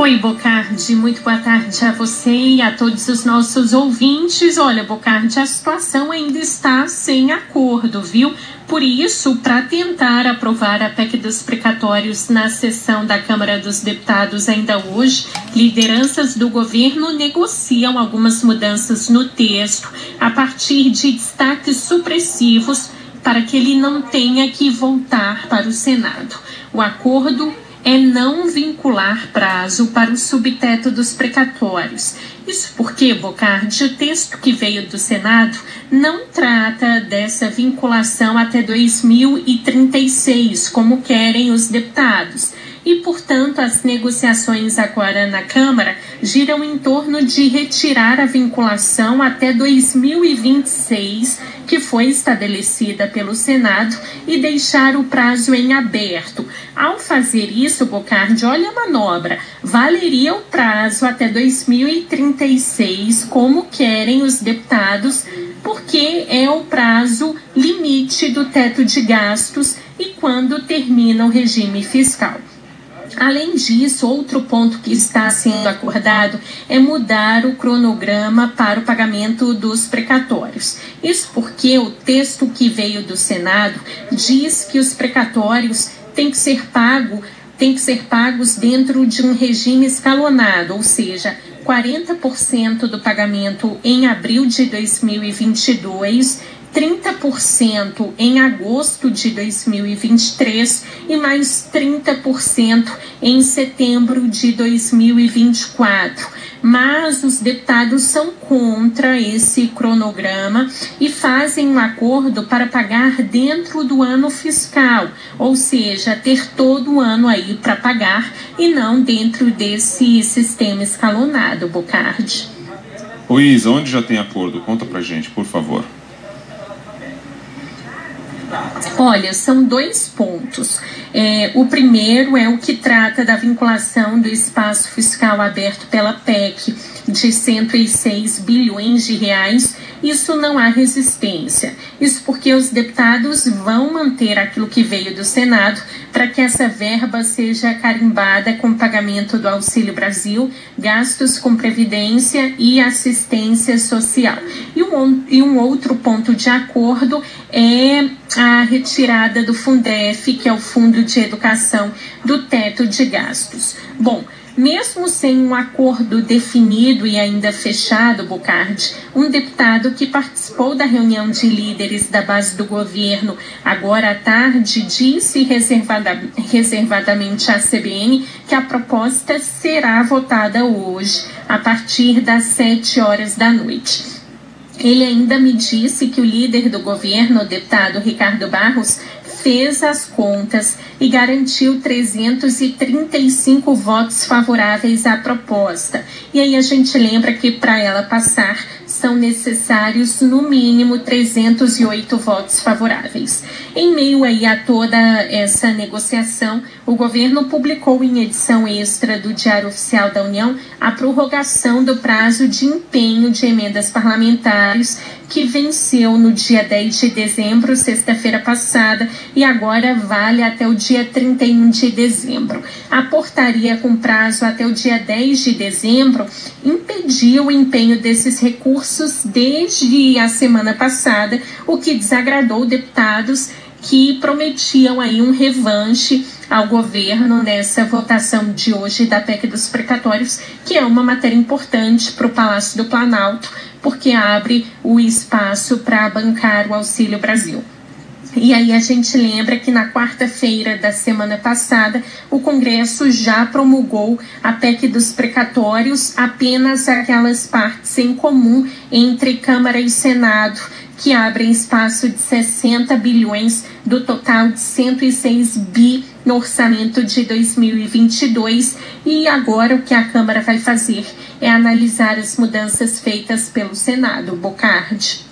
Oi, Bocardi, muito boa tarde a você e a todos os nossos ouvintes. Olha, Bocardi, a situação ainda está sem acordo, viu? Por isso, para tentar aprovar a PEC dos precatórios na sessão da Câmara dos Deputados ainda hoje, lideranças do governo negociam algumas mudanças no texto a partir de destaques supressivos para que ele não tenha que voltar para o Senado. O acordo é não vincular prazo para o subteto dos precatórios. Isso porque, Bocardi, o texto que veio do Senado não trata dessa vinculação até 2036, como querem os deputados. E, portanto, as negociações agora na Câmara giram em torno de retirar a vinculação até 2026 que foi estabelecida pelo Senado e deixar o prazo em aberto. Ao fazer isso, Bocardi, olha a manobra, valeria o prazo até 2036, como querem os deputados, porque é o prazo limite do teto de gastos e quando termina o regime fiscal. Além disso, outro ponto que está sendo acordado é mudar o cronograma para o pagamento dos precatórios. Isso porque o texto que veio do Senado diz que os precatórios têm que ser pago, têm que ser pagos dentro de um regime escalonado, ou seja, 40% do pagamento em abril de 2022 30% em agosto de 2023 e mais 30% em setembro de 2024. Mas os deputados são contra esse cronograma e fazem um acordo para pagar dentro do ano fiscal, ou seja, ter todo o ano aí para pagar e não dentro desse sistema escalonado, Bocardi. Luiz, onde já tem acordo? Conta pra gente, por favor. Olha, são dois pontos. É, o primeiro é o que trata da vinculação do espaço fiscal aberto pela PEC de 106 bilhões de reais. Isso não há resistência. Isso porque os deputados vão manter aquilo que veio do Senado para que essa verba seja carimbada com pagamento do Auxílio Brasil, gastos com previdência e assistência social. E um, e um outro ponto de acordo é a retirada do Fundef, que é o Fundo de Educação, do teto de gastos. Bom, mesmo sem um acordo definido e ainda fechado, Bocardi, um deputado que participou da reunião de líderes da base do governo agora à tarde disse reservada, reservadamente à CBN que a proposta será votada hoje, a partir das 7 horas da noite. Ele ainda me disse que o líder do governo, o deputado Ricardo Barros, fez as contas e garantiu 335 votos favoráveis à proposta. E aí a gente lembra que para ela passar são necessários no mínimo 308 votos favoráveis. Em meio aí a toda essa negociação, o governo publicou em edição extra do Diário Oficial da União a prorrogação do prazo de empenho de emendas parlamentares que venceu no dia 10 de dezembro, sexta-feira passada, e agora vale até o dia 31 de dezembro. A portaria com prazo até o dia 10 de dezembro impediu o empenho desses recursos desde a semana passada, o que desagradou deputados que prometiam aí um revanche ao governo nessa votação de hoje da PEC dos precatórios, que é uma matéria importante para o Palácio do Planalto, porque abre o espaço para bancar o Auxílio Brasil. E aí a gente lembra que na quarta-feira da semana passada o Congresso já promulgou a PEC dos precatórios, apenas aquelas partes em comum entre Câmara e Senado que abrem espaço de 60 bilhões do total de 106 bi no orçamento de 2022 e agora o que a Câmara vai fazer é analisar as mudanças feitas pelo Senado. Bocardi.